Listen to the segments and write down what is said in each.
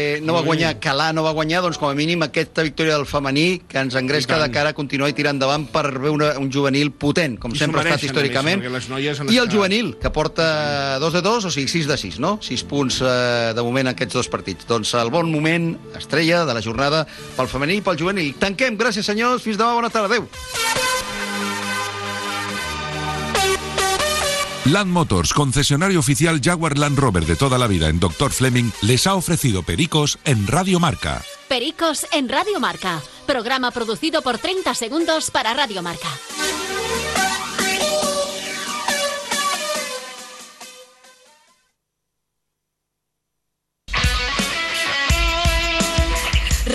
Eh, no va guanyar, Calà no va guanyar, doncs com a mínim aquesta victòria del femení que ens engresca de cara a continuar i tirar endavant per veure un juvenil potent, com I sempre ha estat històricament. més, I el estat- juvenil, que porta 2 de 2, o sigui 6 de 6, no? 6 punts eh, de moment en aquests dos partits. Doncs el bon moment, estrella de la jornada pel femení i pel juvenil. Tanquem, gràcies senyors, fins demà, bona tarda, adeu. Land Motors, concesionario oficial Jaguar Land Rover de toda la vida en Dr. Fleming, les ha ofrecido Pericos en Radio Marca. Pericos en Radio Marca. Programa producido por 30 segundos para Radio Marca.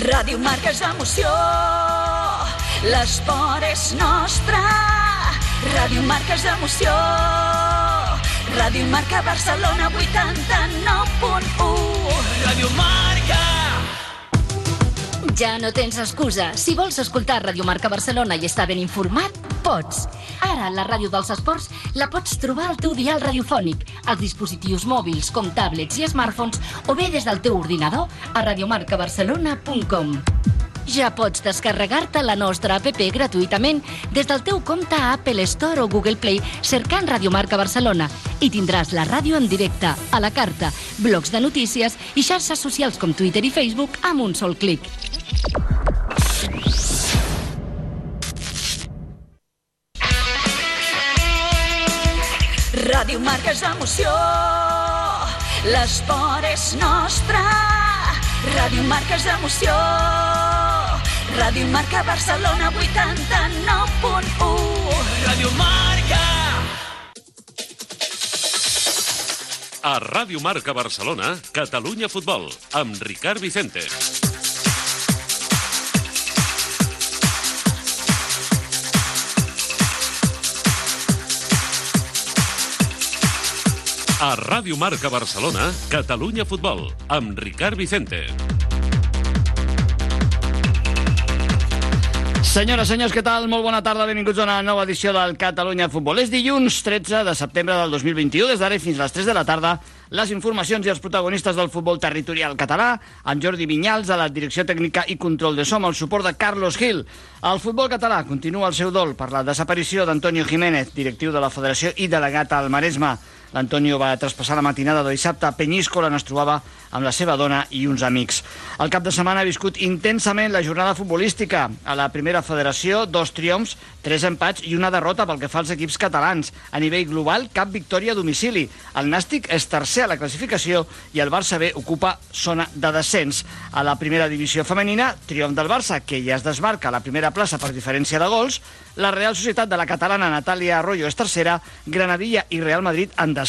Ràdio Marca és emoció, l'esport és nostre. Ràdio Marca és emoció, Ràdio Marca Barcelona 89.1. Ràdio Marca. Ja no tens excusa. Si vols escoltar Radio Marca Barcelona i estar ben informat, pots. Ara, la ràdio dels esports la pots trobar al teu dial radiofònic, als dispositius mòbils com tablets i smartphones o bé des del teu ordinador a radiomarcabarcelona.com. Ja pots descarregar-te la nostra app gratuïtament des del teu compte a Apple Store o Google Play cercant Radio Marca Barcelona i tindràs la ràdio en directe, a la carta, blocs de notícies i xarxes socials com Twitter i Facebook amb un sol clic. Ràdio Marca és emoció, l'esport és nostre. Ràdio Marca és emoció, Ràdio Marca Barcelona 89.1. Ràdio Marca. A Ràdio Marca Barcelona, Catalunya Futbol, amb Ricard Vicente. A Ràdio Marca Barcelona, Catalunya Futbol, amb Ricard Vicente. Senyores, senyors, què tal? Molt bona tarda, benvinguts a una nova edició del Catalunya Futbol. És dilluns 13 de setembre del 2021, des d'ara fins a les 3 de la tarda, les informacions i els protagonistes del futbol territorial català, amb Jordi Vinyals a la direcció tècnica i control de som, el suport de Carlos Gil. El futbol català continua el seu dol per la desaparició d'Antonio Jiménez, directiu de la Federació i delegat al Maresme. L'Antonio va traspassar la matinada de dissabte a Penyíscola, on es trobava amb la seva dona i uns amics. El cap de setmana ha viscut intensament la jornada futbolística. A la primera federació, dos triomfs, tres empats i una derrota pel que fa als equips catalans. A nivell global, cap victòria a domicili. El Nàstic és tercer a la classificació i el Barça B ocupa zona de descens. A la primera divisió femenina, triomf del Barça, que ja es desmarca a la primera plaça per diferència de gols. La Real Societat de la catalana Natàlia Arroyo és tercera, Granadilla i Real Madrid en descens.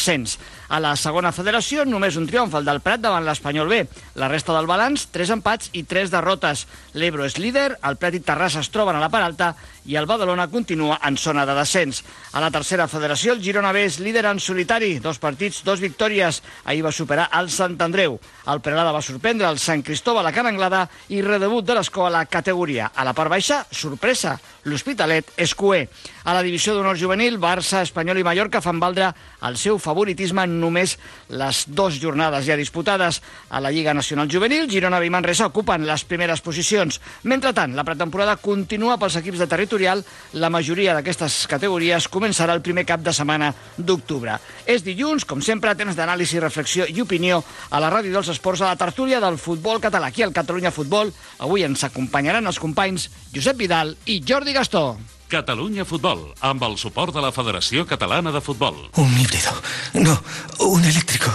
A la segona federació, només un triomf, el del Prat davant l'Espanyol B. La resta del balanç, tres empats i tres derrotes. L'Ebro és líder, el Prat i Terrassa es troben a la part alta i el Badalona continua en zona de descens. A la tercera federació, el Girona B és líder en solitari, dos partits, dos victòries. Ahir va superar el Sant Andreu. El Peralada va sorprendre el Sant Cristóbal a Can Anglada i redebut de l'escola a la categoria. A la part baixa, sorpresa, l'Hospitalet és cué. A la divisió d'honor juvenil, Barça, Espanyol i Mallorca fan valdre el seu favoritisme en només les dues jornades ja disputades. A la Lliga Nacional Juvenil, Girona i Manresa ocupen les primeres posicions. Mentrestant, la pretemporada continua pels equips de territori territorial, la majoria d'aquestes categories començarà el primer cap de setmana d'octubre. És dilluns, com sempre, temps d'anàlisi, reflexió i opinió a la Ràdio dels Esports, a la tertúlia del futbol català. Aquí al Catalunya Futbol, avui ens acompanyaran els companys Josep Vidal i Jordi Gastó. Catalunya Futbol, amb el suport de la Federació Catalana de Futbol. Un híbrido. No, un eléctrico.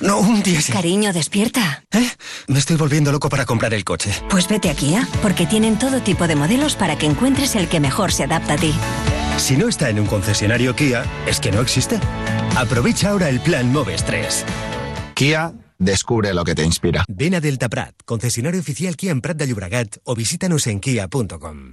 No, un diésel. Cariño, despierta. ¿Eh? Me estoy volviendo loco para comprar el coche. Pues vete a Kia, porque tienen todo tipo de modelos para que encuentres el que mejor se adapta a ti. Si no está en un concesionario Kia, es que no existe. Aprovecha ahora el plan Moves 3. Kia, descubre lo que te inspira. Ven a Delta Prat, concesionario oficial Kia en Prat de Llobregat o visítanos en kia.com.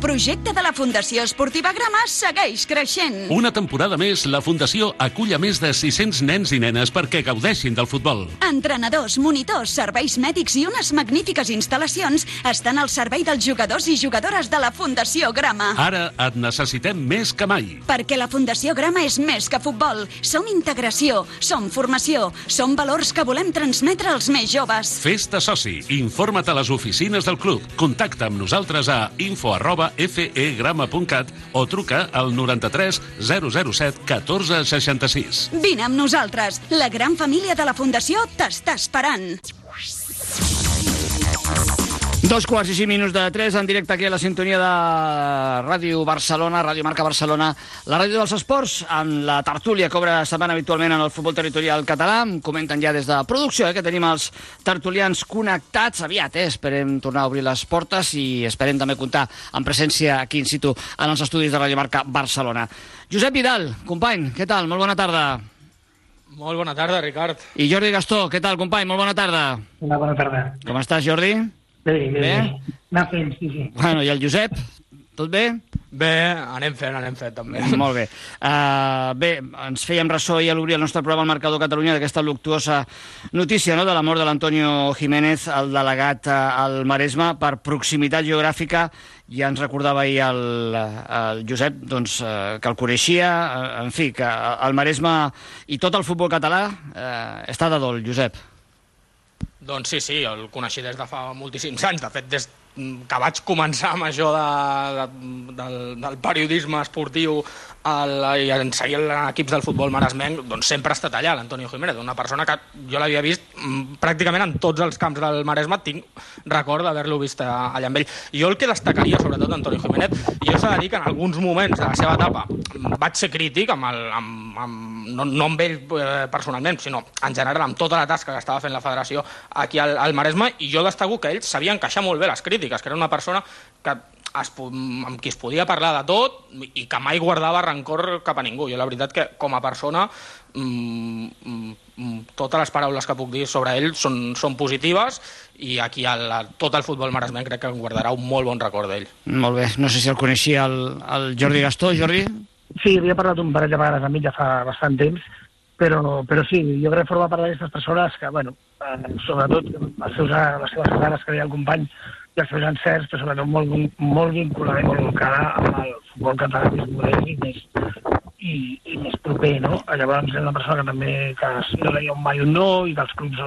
Projecte de la Fundació Esportiva Grama segueix creixent. Una temporada més, la Fundació acull a més de 600 nens i nenes perquè gaudeixin del futbol. Entrenadors, monitors, serveis mèdics i unes magnífiques instal·lacions estan al servei dels jugadors i jugadores de la Fundació Grama. Ara et necessitem més que mai. Perquè la Fundació Grama és més que futbol. Som integració, som formació, som valors que volem transmetre als més joves. Festa soci. Informa't a les oficines del club. Contacta amb nosaltres a info arroba fegrama.cat o truca al 93 007 14 66. Vine amb nosaltres. La gran família de la Fundació t'està esperant. Dos quarts i cinc minuts de tres en directe aquí a la sintonia de Ràdio Barcelona, Ràdio Marca Barcelona, la ràdio dels esports, amb la tertúlia que obre setmana habitualment en el futbol territorial català. Em comenten ja des de producció eh, que tenim els tertulians connectats aviat. Eh? Esperem tornar a obrir les portes i esperem també comptar amb presència aquí in situ en els estudis de Ràdio Marca Barcelona. Josep Vidal, company, què tal? Molt bona tarda. Molt bona tarda, Ricard. I Jordi Gastó, què tal, company? Molt bona tarda. Una bona tarda. Com estàs, Jordi? Bé, bé, bé. Anar fent, sí, sí. Bueno, i el Josep? Tot bé? Bé, anem fent, anem fent, també. Molt bé. Uh, bé, ens fèiem ressò i a l'obrir el nostre programa al Marcador Catalunya d'aquesta luctuosa notícia no?, de la mort de l'Antonio Jiménez, el delegat uh, al Maresme, per proximitat geogràfica. Ja ens recordava ahir el, el Josep doncs, uh, que el coneixia, uh, en fi, que el Maresme i tot el futbol català uh, està de dol, Josep. Doncs sí, sí, el coneixia des de fa moltíssims anys. De fet, des que vaig començar amb això de, de, del, del periodisme esportiu el, i en seguir equips del futbol maresmenc, doncs sempre ha estat allà l'Antonio Jiménez, una persona que jo l'havia vist mm, pràcticament en tots els camps del Maresme, tinc record d'haver-lo vist allà amb ell. Jo el que destacaria sobretot d'Antonio Jiménez, jo s'ha de dir que en alguns moments de la seva etapa vaig ser crític amb el, amb, amb, no, no amb ell eh, personalment, sinó en general amb tota la tasca que estava fent la federació aquí al, al Maresme, i jo destaco que ell sabia encaixar molt bé les crítiques, que era una persona que es, amb qui es podia parlar de tot i que mai guardava rancor cap a ningú. Jo la veritat que com a persona mmm, totes les paraules que puc dir sobre ell són, són positives i aquí el, tot el futbol maresmenc crec que guardarà un molt bon record d'ell. Molt bé, no sé si el coneixia el, el Jordi Gastó. Jordi? Sí, havia parlat un parell de vegades amb ell ja fa bastant temps, però, però sí, jo crec que forma part d'aquestes persones que, bueno, eh, sobretot els seus, les seves cares que deia el company, i els seus encerts, però sobretot molt, molt vinculada i molt volcada amb el futbol català més modern i més, i, i més proper, no? Llavors és una persona que també que no deia un mai un no i que els clubs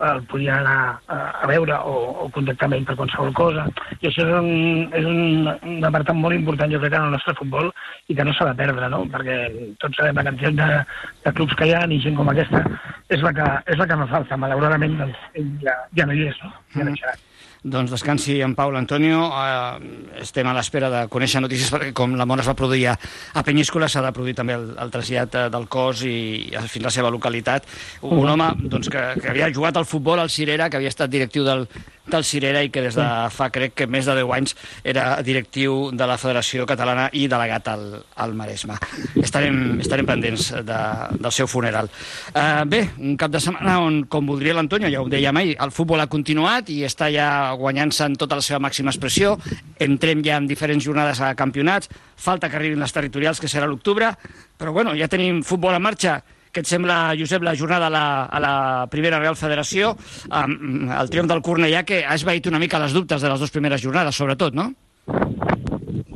el, el podien anar a, a veure o, o contactar amb ell per qualsevol cosa. I això és un, és un, un apartat molt important, jo crec, en el nostre futbol i que no s'ha de perdre, no? Perquè tots sabem la quantitat de, de clubs que hi ha i gent com aquesta és la que, és la que no falta. Malauradament, doncs, ell ja, ja no hi és, no? Ja no hi serà. Doncs descansi en Pau Antonio. Eh, estem a l'espera de conèixer notícies perquè com la mort es va produir a, a Penyíscola s'ha de produir també el, el trasllat eh, del cos i, i fins a la seva localitat. Un home doncs, que, que havia jugat al futbol al Cirera, que havia estat directiu del, del Cirera i que des de fa, crec que més de 10 anys era directiu de la Federació Catalana i delegat al, al Maresme. Estarem, estarem pendents de, del seu funeral. Uh, bé, un cap de setmana on, com voldria l'Antonio, ja ho deia mai, el futbol ha continuat i està ja guanyant-se en tota la seva màxima expressió. Entrem ja en diferents jornades a campionats. Falta que arribin les territorials, que serà l'octubre. Però bueno, ja tenim futbol en marxa què et sembla, Josep, la jornada a la, a la primera Real Federació, amb el triomf del Cornellà, que ha esvaït una mica les dubtes de les dues primeres jornades, sobretot, no?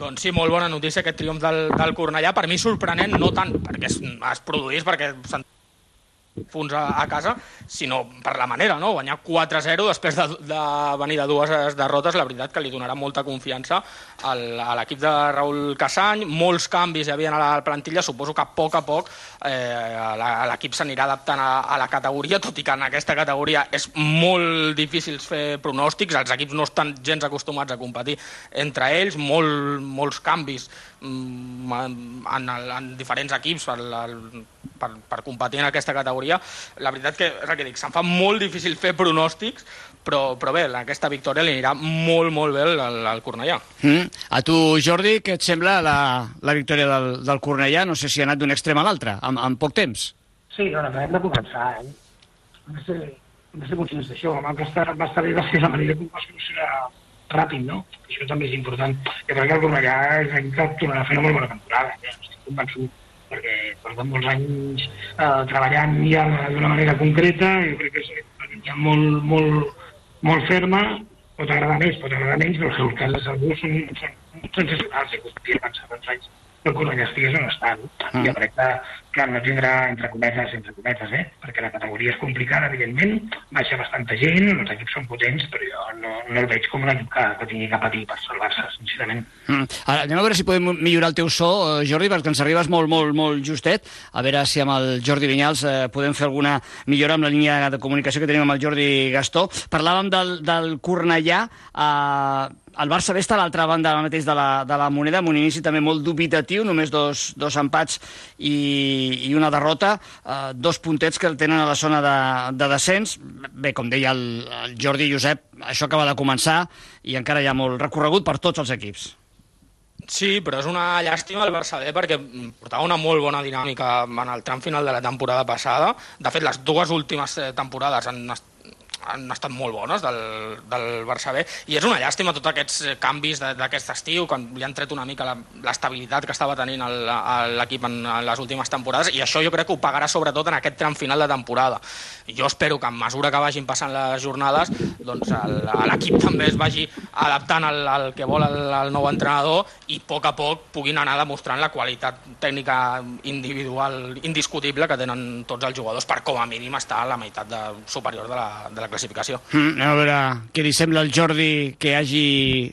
Doncs sí, molt bona notícia aquest triomf del, del Cornellà. Per mi sorprenent, no tant perquè es, es produís, perquè punts a, a casa, sinó per la manera, no? Guanyar 4-0 després de, de venir de dues derrotes, la veritat que li donarà molta confiança al, a l'equip de Raül Casany, molts canvis hi havia a la plantilla, suposo que a poc a poc eh, l'equip s'anirà adaptant a, a la categoria, tot i que en aquesta categoria és molt difícil fer pronòstics, els equips no estan gens acostumats a competir entre ells, molt, molts canvis mm, en, en, en diferents equips per, per, per competir en aquesta categoria. La veritat que, és el que dic, se'n fa molt difícil fer pronòstics, però, però bé, aquesta victòria li anirà molt, molt bé al, al Cornellà. Mm. A tu, Jordi, què et sembla la, la victòria del, del Cornellà? No sé si ha anat d'un extrem a l'altre, en, en poc temps. Sí, bueno, hem de començar, eh? Hem de ser, hem de ser conscients d'això. Va estar bé va ser la manera com va solucionar ràpid, no? Això també és important. Jo crec que el Cornellà és l'any que tornarà a fer una molt bona temporada. Ja estic convençut perquè porten molts anys eh, treballant ja d'una manera concreta, jo crec que és ja molt, molt, molt ferma, pot agradar més, pot agradar menys, però els resultats de segur són, són, sensacionals, i podria pensar tants anys que el Cornellà estigués on està. No? Mm. Jo crec que, que no tindrà, entre cometes, entre cometes, eh? perquè la categoria és complicada, evidentment, baixa bastanta gent, els equips són potents, però jo no, no el veig com un equip que, que tingui que patir per salvar-se, sincerament. Mm. Ara, anem a veure si podem millorar el teu so, eh, Jordi, perquè ens arribes molt, molt, molt justet. A veure si amb el Jordi Vinyals eh, podem fer alguna millora amb la línia de comunicació que tenim amb el Jordi Gastó. Parlàvem del, del Cornellà, eh, el Barça B està a l'altra banda mateix de la, de la moneda, amb un inici també molt dubitatiu, només dos, dos empats i, i una derrota, eh, dos puntets que el tenen a la zona de, de descens. Bé, com deia el, el Jordi Josep, això acaba de començar i encara hi ha molt recorregut per tots els equips. Sí, però és una llàstima el Barça B perquè portava una molt bona dinàmica en el tram final de la temporada passada. De fet, les dues últimes eh, temporades han han estat molt bones del, del Barça B i és una llàstima tots aquests eh, canvis d'aquest estiu, quan li han tret una mica l'estabilitat que estava tenint l'equip en, en les últimes temporades i això jo crec que ho pagarà sobretot en aquest tram final de temporada. Jo espero que a mesura que vagin passant les jornades doncs l'equip també es vagi adaptant al, al que vol el, el nou entrenador i a poc a poc puguin anar demostrant la qualitat tècnica individual indiscutible que tenen tots els jugadors per com a mínim estar a la meitat de, superior de la, de la classificació. Mm, a veure què li sembla al Jordi que hagi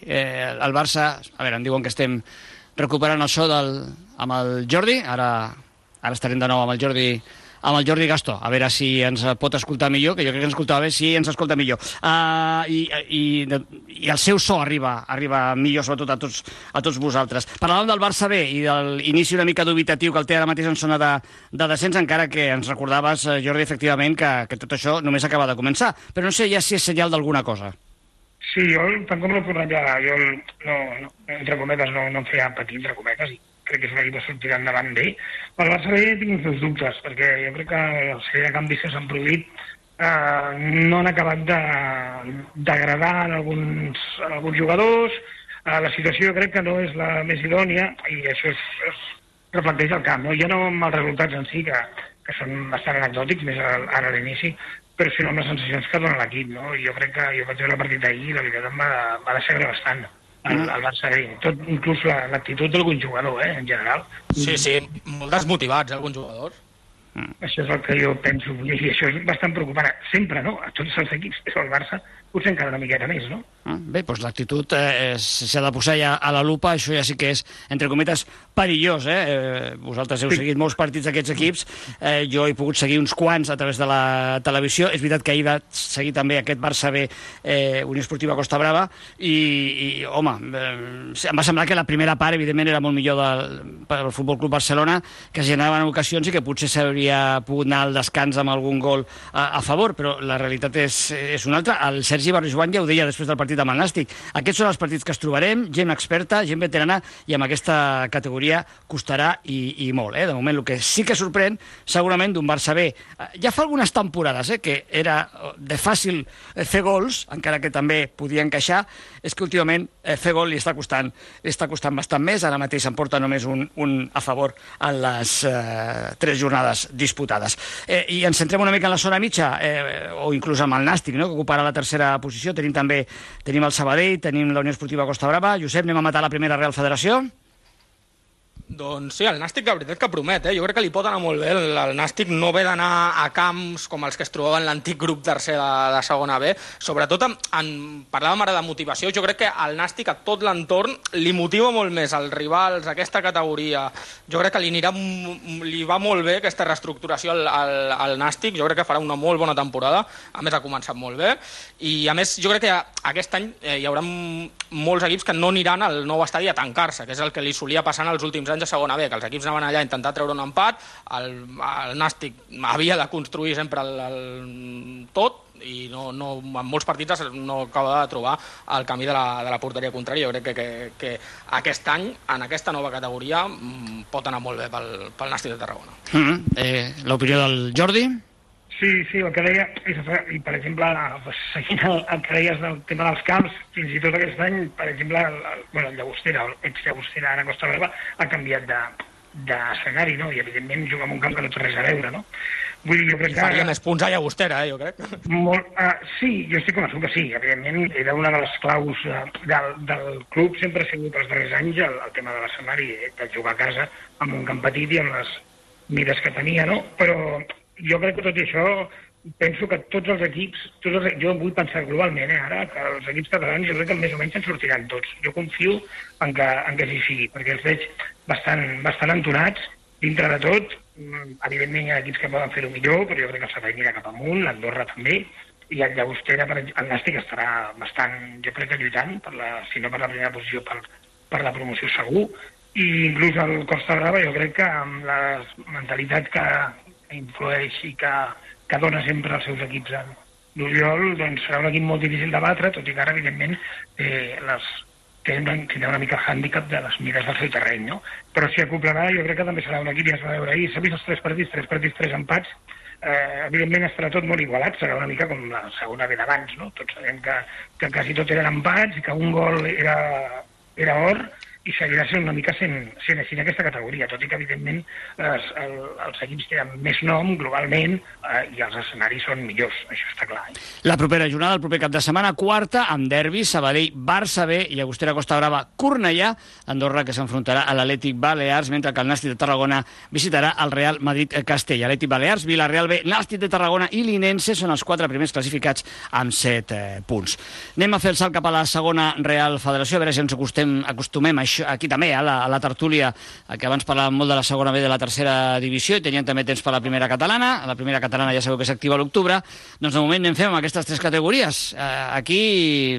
eh, el Barça... A veure, em diuen que estem recuperant so del, amb el Jordi. Ara, ara estarem de nou amb el Jordi amb el Jordi Gastó, a veure si ens pot escoltar millor, que jo crec que ens escoltava bé, si ens escolta millor. Uh, i, i, I el seu so arriba, arriba millor, sobretot a tots, a tots vosaltres. Parlàvem del Barça B i de l'inici una mica dubitatiu que el té ara mateix en zona de, de descens, encara que ens recordaves, eh, Jordi, efectivament, que, que tot això només acaba de començar. Però no sé ja si és senyal d'alguna cosa. Sí, jo, tant com no correllada, jo no, no, entre cometes no, no em feia patir, entre cometes, i crec que és un equip que sortirà endavant bé. Per el Barça B tinc uns dubtes, perquè jo crec que els de canvis que s'han produït eh, no han acabat d'agradar en, alguns, en alguns jugadors, eh, la situació crec que no és la més idònia i això es, es reflecteix al camp, no? ja no amb els resultats en si, que, que són bastant anecdòtics, més ara a l'inici, però sinó amb les sensacions que dona l'equip. No? Jo crec que jo vaig veure el partit d'ahir i la veritat em va, va deixar bastant el, el Barça B, tot, inclús l'actitud la, d'algun jugador, eh, en general. Sí, sí, molt desmotivats, eh, alguns jugadors. Mm. Això és el que jo penso, i això és bastant preocupant. Sempre, no? A tots els equips, és el Barça, potser encara una miqueta més, no? Ah, bé, doncs l'actitud eh, s'ha de posar ja a la lupa, això ja sí que és, entre cometes, perillós, eh? eh vosaltres heu sí. seguit molts partits d'aquests equips, eh, jo he pogut seguir uns quants a través de la televisió, és veritat que ahir va seguir també aquest Barça B, eh, Unió Esportiva Costa Brava, i, i home, eh, em va semblar que la primera part, evidentment, era molt millor del, pel Futbol Club Barcelona, que es generaven ocasions i que potser s'hauria pogut anar al descans amb algun gol a, a favor, però la realitat és, és una altra. El Sergi Barrijoan ja ho deia després del partit amb el Nàstic. Aquests són els partits que es trobarem, gent experta, gent veterana, i amb aquesta categoria costarà i, i molt. Eh? De moment, el que sí que sorprèn, segurament, d'un Barça B, eh, ja fa algunes temporades eh, que era de fàcil eh, fer gols, encara que també podia encaixar, és que últimament eh, fer gol li està costant, li està costant bastant més. Ara mateix em porta només un, un a favor en les eh, tres jornades disputades. Eh, I ens centrem una mica en la zona mitja, eh, o inclús amb el Nàstic, no? que ocuparà la tercera posició. Tenim també tenim el Sabadell, tenim la Unió Esportiva Costa Brava. Josep, anem a matar la primera Real Federació? Doncs sí, el Nàstic la veritat que promet, eh? jo crec que li pot anar molt bé. El, el Nàstic no ve d'anar a camps com els que es trobaven l'antic grup tercer de, de segona B. Sobretot, en, en, parlàvem ara de motivació, jo crec que el Nàstic a tot l'entorn li motiva molt més als rivals, aquesta categoria. Jo crec que li, anirà, li va molt bé aquesta reestructuració al, al, al Nàstic, jo crec que farà una molt bona temporada, a més ha començat molt bé, i a més jo crec que aquest any eh, hi haurà molts equips que no aniran al nou estadi a tancar-se, que és el que li solia passar en els últims anys a segona B, que els equips anaven allà a intentar treure un empat, el, el Nàstic havia de construir sempre el, el tot, i no, no, en molts partits no acaba de trobar el camí de la, de la porteria contrària. Jo crec que, que, que aquest any, en aquesta nova categoria, mm, pot anar molt bé pel, pel Nàstic de Tarragona. Mm -hmm. eh, L'opinió del Jordi? Sí, sí, el que deia, i per exemple, pues, seguint el, el que deies del tema dels camps, fins i tot aquest any, per exemple, el, el, bueno, el Llagostera, el ex-Llagostera, ara Costa Brava, ha canviat de, d'escenari, no? I evidentment juga en un camp que no té res a veure, no? Vull dir, jo crec que... Faria més punts a Llagostera, eh, jo crec. Molt, uh, sí, jo estic convençut que sí. Evidentment, era una de les claus uh, del, del club, sempre ha sigut els darrers anys el, el tema de l'escenari, eh, de jugar a casa amb un camp petit i amb les mides que tenia, no? Però jo crec que tot i això penso que tots els equips, tots els, jo vull pensar globalment, eh, ara, que els equips catalans jo crec que més o menys se'n sortiran tots. Jo confio en que, en que així sigui, perquè els veig bastant, bastant entonats dintre de tot. Mm, evidentment hi ha equips que poden fer-ho millor, però jo crec que el Servei mira cap amunt, l'Andorra també, i el Llagostera, per, el Nàstic estarà bastant, jo crec que lluitant, per la, si no per la primera posició, per, per la promoció segur, i inclús el Costa Brava jo crec que amb la mentalitat que influeix i que, que dona sempre als seus equips l'Oriol, doncs serà un equip molt difícil de batre, tot i que ara, evidentment, eh, les, tenen, tenen una mica el hàndicap de les mires del seu terreny, no? Però si acoplarà, jo crec que també serà un equip, ja es va veure ahir, s'ha vist els tres partits, tres partits, tres empats, eh, evidentment estarà tot molt igualat, serà una mica com la segona ve d'abans, no? Tots sabem que, que quasi tot eren empats i que un gol era, era or, i seguirà sent una mica sent, sent així en aquesta categoria, tot i que, evidentment, els, el, els equips tenen més nom globalment eh, i els escenaris són millors, això està clar. Eh? La propera jornada, el proper cap de setmana, quarta, amb derbi, Sabadell, Barça B i Agustera Costa Brava, Cornellà, Andorra, que s'enfrontarà a l'Atlètic Balears, mentre que el Nàstic de Tarragona visitarà el Real Madrid-Castell. Atlètic Balears, Villarreal B, Nàstic de Tarragona i l'Inense són els quatre primers classificats amb set eh, punts. Anem a fer el salt cap a la segona Real Federació, a veure si ens acostem, acostumem a això aquí també, a la, a la tertúlia, que abans parlàvem molt de la segona B de la tercera divisió i tenien també temps per la primera catalana. A la primera catalana ja sabeu que s'activa a l'octubre. Doncs de moment anem fent amb aquestes tres categories. Eh, aquí,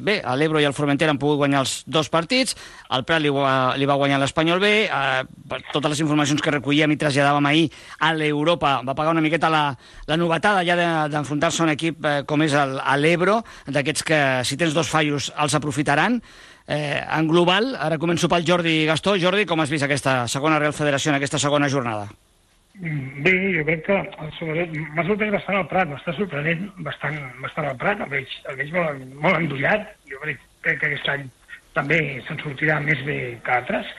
bé, l'Ebro i el Formentera han pogut guanyar els dos partits, el Prat li, li va guanyar l'Espanyol B, eh, per totes les informacions que recollíem i traslladàvem ahir a l'Europa, va pagar una miqueta la, la novetada ja d'enfrontar-se a un equip eh, com és l'Ebro, d'aquests que si tens dos fallos els aprofitaran, Eh, en global, ara començo pel Jordi Gastó. Jordi, com has vist aquesta segona Real Federació en aquesta segona jornada? Bé, jo crec que m'ha sorprès bastant el Prat, m'està sorprenent bastant, bastant el Prat, el veig, el veig molt, molt endollat, jo crec, crec que aquest any també se'n sortirà més bé que altres,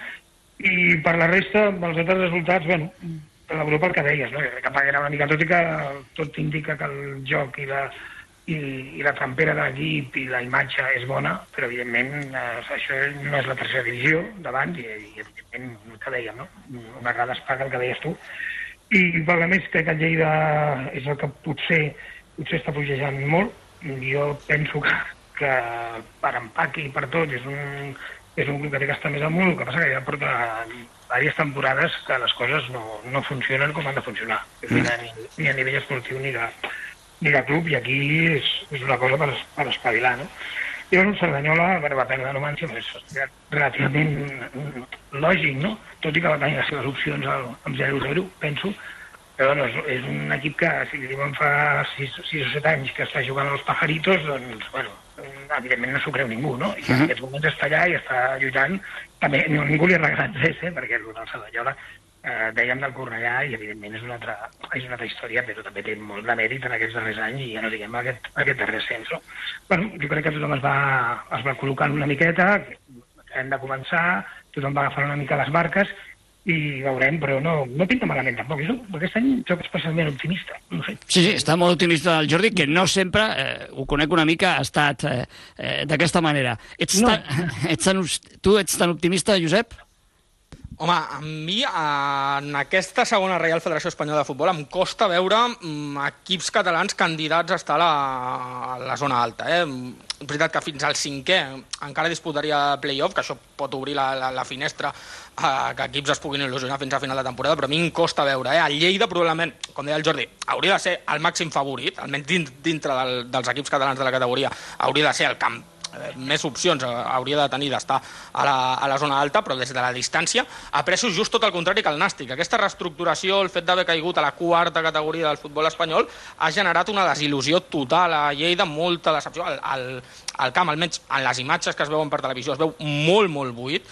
i per la resta, els altres resultats, bueno, per l'Europa el que deies, no? jo crec que pagarà una mica, tot i que tot indica que el joc i la, i, i la trampera de l'equip i la imatge és bona, però evidentment eh, això no és la tercera divisió d'abans i, i evidentment el que dèiem, no? una vegada es paga el que deies tu. I per a més crec que el Lleida és el que potser, potser està pujejant molt. Jo penso que, que per empaque i per tot és un, és un club que té que estar més amunt, el que passa que ja porta diverses temporades que les coses no, no funcionen com han de funcionar, mm. ni, ni a nivell esportiu ni de, ni de club, i aquí és, és una cosa per, per espavilar, no? I bueno, Cerdanyola bueno, va perdre Numancia, però és relativament lògic, no? Tot i que va tenir les seves opcions al, amb 0-0, penso, però bueno, és, és un equip que, si li diuen fa 6, 6 o 7 anys que està jugant als pajaritos, doncs, bueno, evidentment no s'ho creu ningú, no? I en uh -huh. aquests moments està allà i està lluitant. També ningú li ha regalat res, eh? perquè el Cerdanyola eh, dèiem del Cornellà i evidentment és una, altra, és una altra història però també té molt de mèrit en aquests darrers anys i ja no diguem aquest, aquest darrer ascens no? bueno, jo crec que tothom es va, es va col·locant una miqueta hem de començar, tothom va agafar una mica les marques i veurem, però no, no pinta malament tampoc. Jo, aquest any soc especialment optimista. No sé. Sí, sí, està molt optimista el Jordi, que no sempre, eh, ho conec una mica, ha estat eh, eh, d'aquesta manera. Ets, no. tan, ets tan, tu ets tan optimista, Josep? Home, a mi, en aquesta segona Real Federació Espanyola de Futbol, em costa veure mm, equips catalans candidats a estar a la, a la zona alta. Eh? És veritat que fins al cinquè encara disputaria playoff, que això pot obrir la, la, la finestra a que equips es puguin il·lusionar fins a final de temporada, però a mi em costa veure. Eh? El Lleida, probablement, com deia el Jordi, hauria de ser el màxim favorit, almenys dintre del, dels equips catalans de la categoria, hauria de ser el camp eh, més opcions eh, hauria de tenir d'estar a, la, a la zona alta, però des de la distància aprecio just tot el contrari que el Nàstic. Aquesta reestructuració, el fet d'haver caigut a la quarta categoria del futbol espanyol, ha generat una desil·lusió total a Lleida, molta decepció. El, el, el camp, almenys en les imatges que es veuen per televisió, es veu molt, molt buit.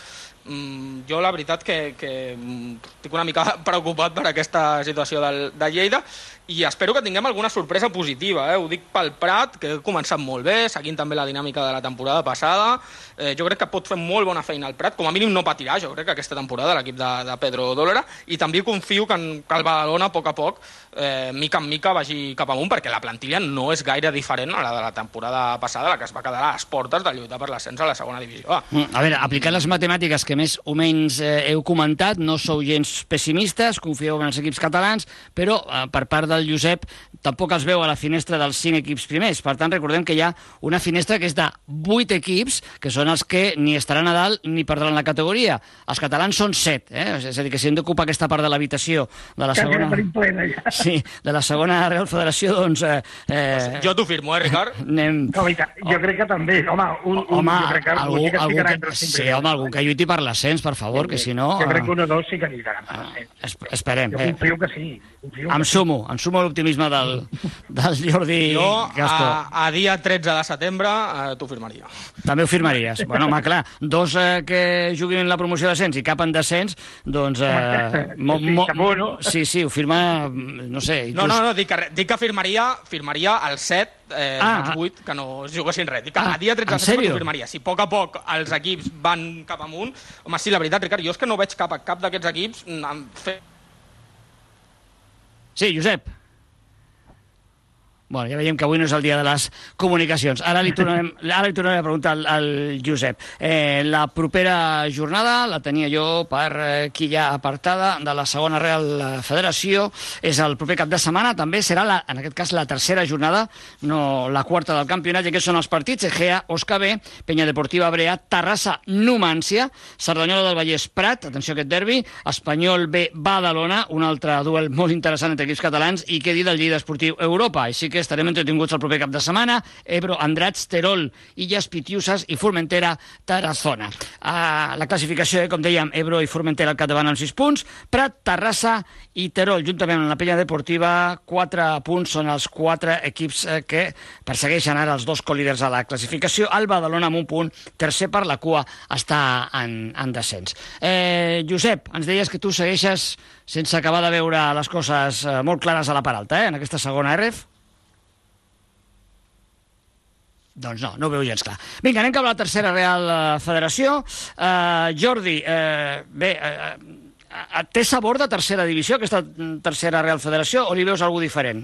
Mm, jo la veritat que, que mm, estic una mica preocupat per aquesta situació del, de Lleida i espero que tinguem alguna sorpresa positiva. Eh? Ho dic pel Prat, que ha començat molt bé, seguint també la dinàmica de la temporada passada. Eh, jo crec que pot fer molt bona feina al Prat, com a mínim no patirà, jo crec que aquesta temporada l'equip de, de Pedro Dólera, i també confio que, en, que el Badalona, a poc a poc, eh, mica en mica, vagi cap amunt, perquè la plantilla no és gaire diferent a la de la temporada passada, la que es va quedar a les portes de lluitar per l'ascens a la segona divisió. Ah. A veure, aplicant les matemàtiques que més o menys eh, heu comentat, no sou gens pessimistes, confieu en els equips catalans, però eh, per part del Josep tampoc els veu a la finestra dels cinc equips primers. Per tant, recordem que hi ha una finestra que és de vuit equips, que són els que ni estaran a dalt ni perdran la categoria. Els catalans són set, eh? és a dir, que si hem d'ocupar aquesta part de l'habitació de la segona... Plena, ja. Sí, de la segona Real Federació, doncs... Eh, eh... Jo t'ho firmo, eh, Ricard? Anem... No, jo crec que també, home, un, un home, jo crec que algú, algú que, sí, home, algú que lluiti per l'ascens, per favor, que si no... Jo crec que un o dos sí que lluitaran per l'ascens. Es, esperem. Jo confio que sí. Confio em que sumo, em sumo a l'optimisme del, del Jordi jo, Gascó. a, a dia 13 de setembre, eh, t'ho firmaria. També ho firmaries. Bueno, home, clar, dos eh, que juguin la promoció d'ascens i cap en descens, doncs... Eh, mo, mo, bueno. sí, sí, ho firma, no sé... No, no, no, dic que, dic que firmaria, firmaria el 7 eh, Ah, els 8 que no es juguessin res. Dic que Ah, a dia 13 en de setembre sèrio? t'ho firmaria. Si a poc a poc els equips van cap amunt... Home, sí, la veritat, Ricard, jo és que no veig cap, cap d'aquests equips mm, en fer Sí, Josep. Bueno, ja veiem que avui no és el dia de les comunicacions. Ara li tornarem, ara li tornarem a preguntar al, al Josep. Eh, la propera jornada la tenia jo per eh, qui ja apartada de la segona Real Federació. És el proper cap de setmana. També serà, la, en aquest cas, la tercera jornada, no la quarta del campionat. I aquests són els partits. Egea, Osca B, Penya Deportiva Brea, Terrassa, Numància, Cerdanyola del Vallès, Prat, atenció a aquest derbi, Espanyol B, Badalona, un altre duel molt interessant entre equips catalans, i què dir del Lleida Esportiu Europa. Així que estarem entretinguts el proper cap de setmana. Ebro, Andrats, Terol, Illes Pitiusas i Formentera, Tarazona. Uh, la classificació, eh, com dèiem, Ebro i Formentera al capdavant amb 6 punts, Prat, Terrassa i Terol, juntament amb la Penya Deportiva, 4 punts són els 4 equips eh, que persegueixen ara els dos colíders a la classificació. El Badalona amb un punt, tercer per la cua, està en, en descens. Eh, Josep, ens deies que tu segueixes sense acabar de veure les coses eh, molt clares a la part alta, eh, en aquesta segona RF. Doncs no, no ho veu gens clar. Vinga, anem cap a la tercera Real eh, Federació. Uh, Jordi, uh, bé, uh, uh, té sabor de tercera divisió, aquesta mm, tercera Real Federació, o li veus alguna diferent?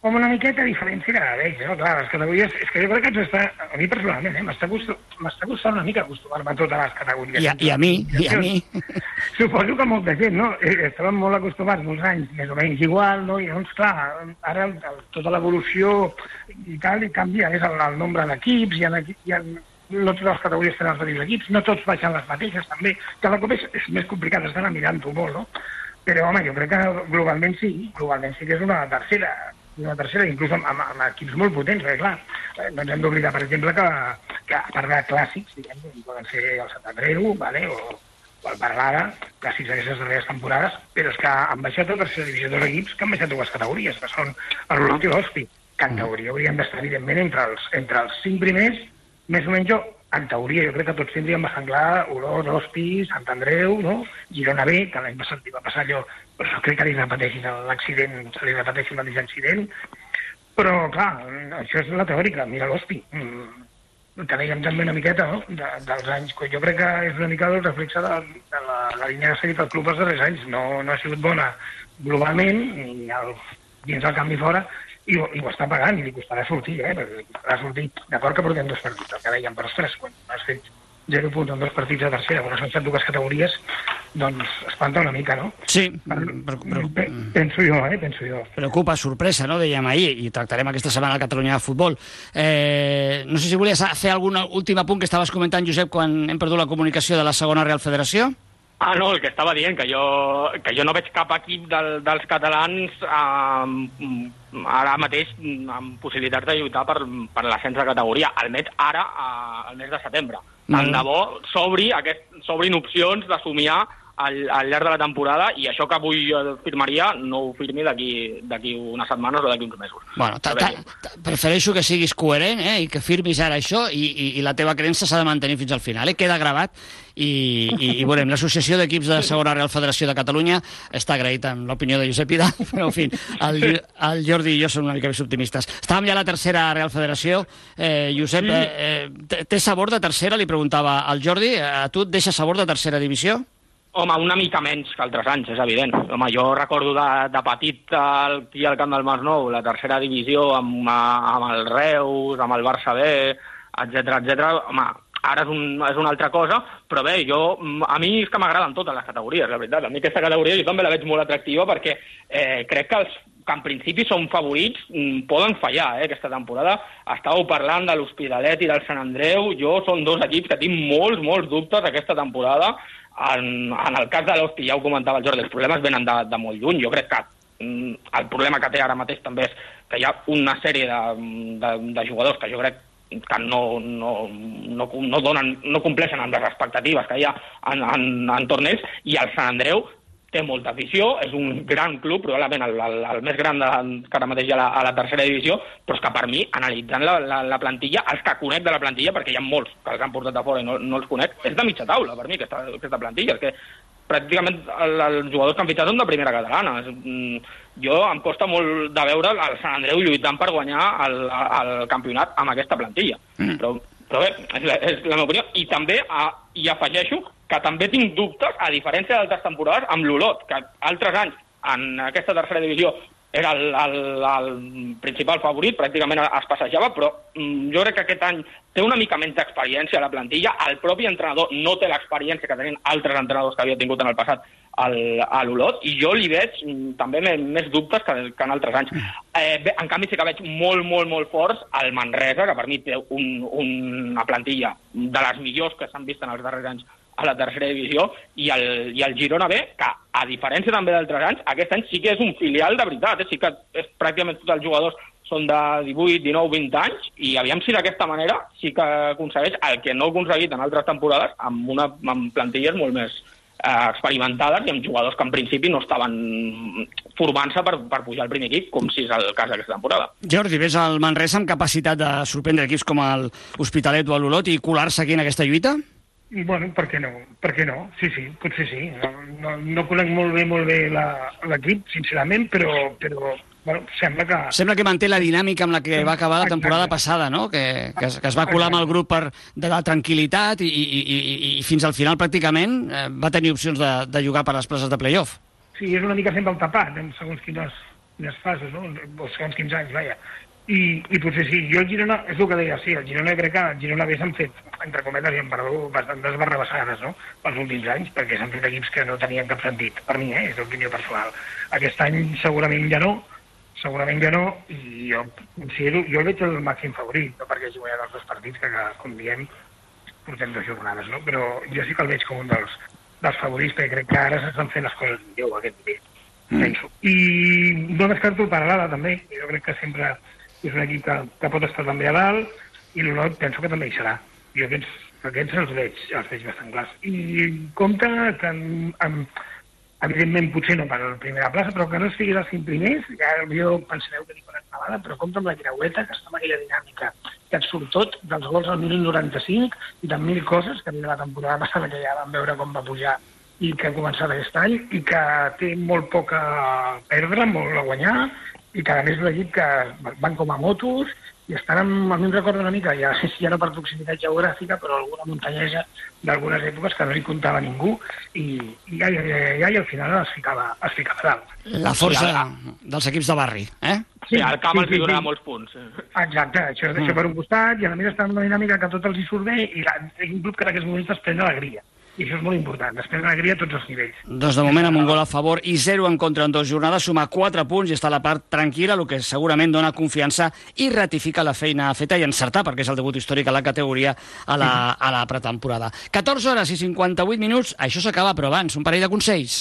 Com una miqueta que la veig, no? Clar, les categories... És que jo crec que ens està... A mi personalment, eh? m'està costant, una mica acostumar-me a totes les categories. I a, I a mi, i a mi. Suposo que molta gent, no? Eh, Estàvem molt acostumats molts anys, més o menys igual, no? I doncs, clar, ara el, el, tota l'evolució i tal, i canvia, és el, el nombre d'equips, hi ha, equi- hi ha no totes les categories tenen els mateixos equips, no tots baixen les mateixes, també. Cada cop és, és més complicat, estan mirant-ho molt, no? Però, home, jo crec que globalment sí, globalment sí que és una tercera, una tercera, inclús amb, amb, amb equips molt potents, perquè clar, eh, no ens hem d'oblidar, per exemple, que, que a part de clàssics, diguem, com poden ser el Sant Andreu, vale, o, o el Paralada, clàssics d'aquestes darreres temporades, però és que han baixat a tercera divisió dos equips que han baixat dues categories, que són el Olot i l'Hospi, que en teoria haurien d'estar, evidentment, entre els, entre els cinc primers, més o menys jo, en teoria, jo crec que tots tindríem bastant clar Olot, Hospi, Sant Andreu, no? Girona B, que l'any passat li va passar allò, però crec que li repeteixin l'accident, se li repeteixi el mateix accident, però, clar, això és la teòrica, mira l'Hospi, mm, que dèiem també una miqueta, no?, de, dels anys, que jo crec que és una mica el reflexe de, de la, la línia que ha seguit el club els darrers anys, no, no ha sigut bona globalment, ni el, dins del canvi fora, i, i ho està pagant, i li costarà sortir, eh? Perquè li costarà sortir. D'acord que portem dos partits, el que dèiem, però ostres, quan has fet 0 punts en dos partits de tercera, quan has baixat dues categories, doncs espanta una mica, no? Sí, però, però, penso jo, eh? Penso jo. Preocupa, sorpresa, no? Dèiem ahir, i tractarem aquesta setmana a Catalunya de Futbol. Eh, no sé si volies fer algun últim apunt que estaves comentant, Josep, quan hem perdut la comunicació de la segona Real Federació? Ah, no, el que estava dient, que jo, que jo no veig cap equip del, dels catalans eh, ara mateix amb possibilitats de lluitar per, per l'ascens de categoria, almenys ara, eh, al mes de setembre. Tant de bo s'obrin opcions de somiar al, al llarg de la temporada i això que avui firmaria no ho firmi d'aquí d'aquí unes setmanes o d'aquí uns mesos. Bueno, ta, ta, ta, prefereixo que siguis coherent eh, i que firmis ara això i, i, i la teva creença s'ha de mantenir fins al final. Eh? Queda gravat i, i, i veurem. L'Associació d'Equips de Segona Real Federació de Catalunya està agraït amb l'opinió de Josep Vidal, però en fi, el, el Jordi i jo som una mica més optimistes. Estàvem ja a la tercera Real Federació. Eh, Josep, eh, eh, té sabor de tercera? Li preguntava al Jordi. A tu et deixa sabor de tercera divisió? Home, una mica menys que altres anys, és evident. Home, jo recordo de, de petit aquí al camp del Masnou, la tercera divisió amb, amb el Reus, amb el Barça B, etc etc. Home, ara és, un, és una altra cosa, però bé, jo, a mi és que m'agraden totes les categories, la veritat. A mi aquesta categoria jo també la veig molt atractiva perquè eh, crec que els que en principi són favorits, poden fallar eh, aquesta temporada. Estàveu parlant de l'Hospitalet i del Sant Andreu. Jo són dos equips que tinc molts, molts dubtes aquesta temporada. En, en el cas de l'Hosti, ja ho comentava el Jordi, els problemes venen de, de molt lluny. Jo crec que mm, el problema que té ara mateix també és que hi ha una sèrie de, de, de jugadors que jo crec que no, no, no, no, donen, no compleixen amb les expectatives que hi ha en, en, en torneig, i el Sant Andreu té molta afició, és un gran club, probablement el, el, el més gran de, que ara mateix hi ha a la, a la tercera divisió, però és que per mi, analitzant la, la, la plantilla, els que conec de la plantilla, perquè hi ha molts que els han portat a fora i no, no els conec, és de mitja taula, per mi, aquesta, aquesta plantilla. És que pràcticament el, els jugadors que han fitxat són de primera catalana. És, mm, jo em costa molt de veure el Sant Andreu lluitant per guanyar el, el campionat amb aquesta plantilla. Mm. Però, però bé, és la, és la meva opinió. I també a, hi afegeixo que també tinc dubtes, a diferència d'altres temporades, amb l'Olot, que altres anys en aquesta tercera divisió era el, el, el principal favorit, pràcticament es passejava, però mm, jo crec que aquest any té una mica menys d'experiència la plantilla, el propi entrenador no té l'experiència que tenien altres entrenadors que havia tingut en el passat al, a l'Olot, i jo li veig mm, també més dubtes que, que en altres anys. Eh, bé, en canvi, sí que veig molt, molt, molt forts el Manresa, que per mi té un, una plantilla de les millors que s'han vist en els darrers anys a la tercera divisió, i el, i el Girona B, que a diferència també d'altres anys, aquest any sí que és un filial de veritat, eh? sí que és, pràcticament tots els jugadors són de 18, 19, 20 anys, i aviam si d'aquesta manera sí que aconsegueix el que no ha aconseguit en altres temporades amb, una, amb plantilles molt més eh, experimentades i amb jugadors que en principi no estaven formant-se per, per pujar al primer equip, com si és el cas d'aquesta temporada. Jordi, ves al Manresa amb capacitat de sorprendre equips com l'Hospitalet o l'Olot i colar-se aquí en aquesta lluita? Bueno, per què no? Per què no? Sí, sí, potser sí. No, no, no conec molt bé molt bé l'equip, sincerament, però, però bueno, sembla que... Sembla que manté la dinàmica amb la que va acabar la temporada Exacte. passada, no? Que, que, es, que es va colar amb el grup per, de la tranquil·litat i, i, i, i fins al final pràcticament eh, va tenir opcions de, de jugar per les places de playoff. Sí, és una mica sempre el tapat, en segons quines, quines fases, no? O segons quins anys, vaja. I, i potser sí, jo el Girona, és el que deia, sí, el Girona crec que el Girona bé s'han fet, entre cometes i en perdó, bastantes barrabassades, no?, pels últims anys, perquè s'han fet equips que no tenien cap sentit, per mi, eh, és l'opinió personal. Aquest any segurament ja no, segurament ja no, i jo considero, jo el veig el màxim favorit, no perquè hagi guanyat els dos partits, que, com diem, portem dues jornades, no?, però jo sí que el veig com un dels, dels favorits, perquè crec que ara s'estan fent les coses millor aquest nivell, mm. penso. I no descarto el Paralada, també, jo crec que sempre és un equip que, que pot estar també a dalt, i l'Olot penso que també hi serà. Jo aquests, aquests els veig, els veig bastant clars. I compte que, en, en, evidentment, potser no per la primera plaça, però que no estiguis als cinc primers, ja jo pensareu que dic una acabada, però compte amb la creueta, que està en aquella dinàmica, que et surt tot, dels gols al minut 95 i de mil coses, que la temporada passada que ja vam veure com va pujar i que ha començat aquest any, i que té molt poc a perdre, molt a guanyar, i que a més l'equip que van com a motos i estan amb, a mi em recorda una mica, ja, ja no per proximitat geogràfica, però alguna muntanyesa d'algunes èpoques que no hi comptava ningú i, i ja, ja, ja, ja al final es ficava, es ficava dalt. La força sí, dels equips de barri, eh? Sí, el camp sí, els sí, donarà sí. molts punts. Exacte, això, mm. això per un costat, i a més està en una dinàmica que tot els hi surt bé, i la, un club que en aquests moments es pren alegria. I això és molt important. Després alegria a tots els nivells. Doncs de moment amb un gol a favor i 0 en contra en dues jornades, suma 4 punts i està a la part tranquil·la, el que segurament dona confiança i ratifica la feina feta i encertar, perquè és el debut històric a la categoria a la, a la pretemporada. 14 hores i 58 minuts, això s'acaba, però abans, un parell de consells.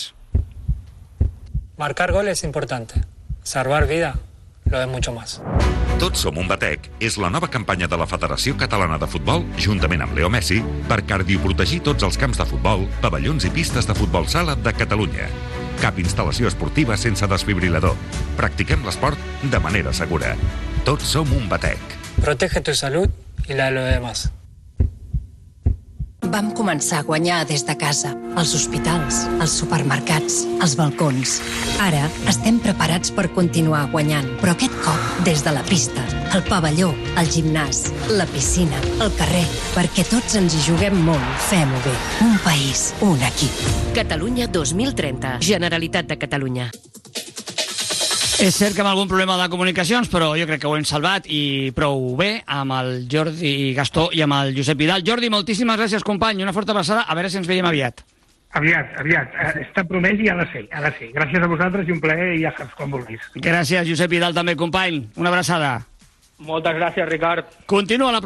Marcar gol es importante. Salvar vida lo es mucho más. Tots som un batec és la nova campanya de la Federació Catalana de Futbol, juntament amb Leo Messi, per cardioprotegir tots els camps de futbol, pavellons i pistes de futbol sala de Catalunya. Cap instal·lació esportiva sense desfibrilador. Practiquem l'esport de manera segura. Tots som un batec. Protege tu salud y la de los demás. Vam començar a guanyar des de casa, als hospitals, als supermercats, als balcons. Ara estem preparats per continuar guanyant, però aquest cop des de la pista, el pavelló, el gimnàs, la piscina, el carrer, perquè tots ens hi juguem molt. Fem-ho bé. Un país, un equip. Catalunya 2030. Generalitat de Catalunya. És cert que amb algun problema de comunicacions, però jo crec que ho hem salvat i prou bé amb el Jordi Gastó i amb el Josep Vidal. Jordi, moltíssimes gràcies, company. Una forta abraçada. A veure si ens veiem aviat. Aviat, aviat. Eh, Està promès i ha de ser, ha de ser. Gràcies a vosaltres i un plaer i ja saps quan vulguis. Gràcies, Josep Vidal, també, company. Una abraçada. Moltes gràcies, Ricard. Continua la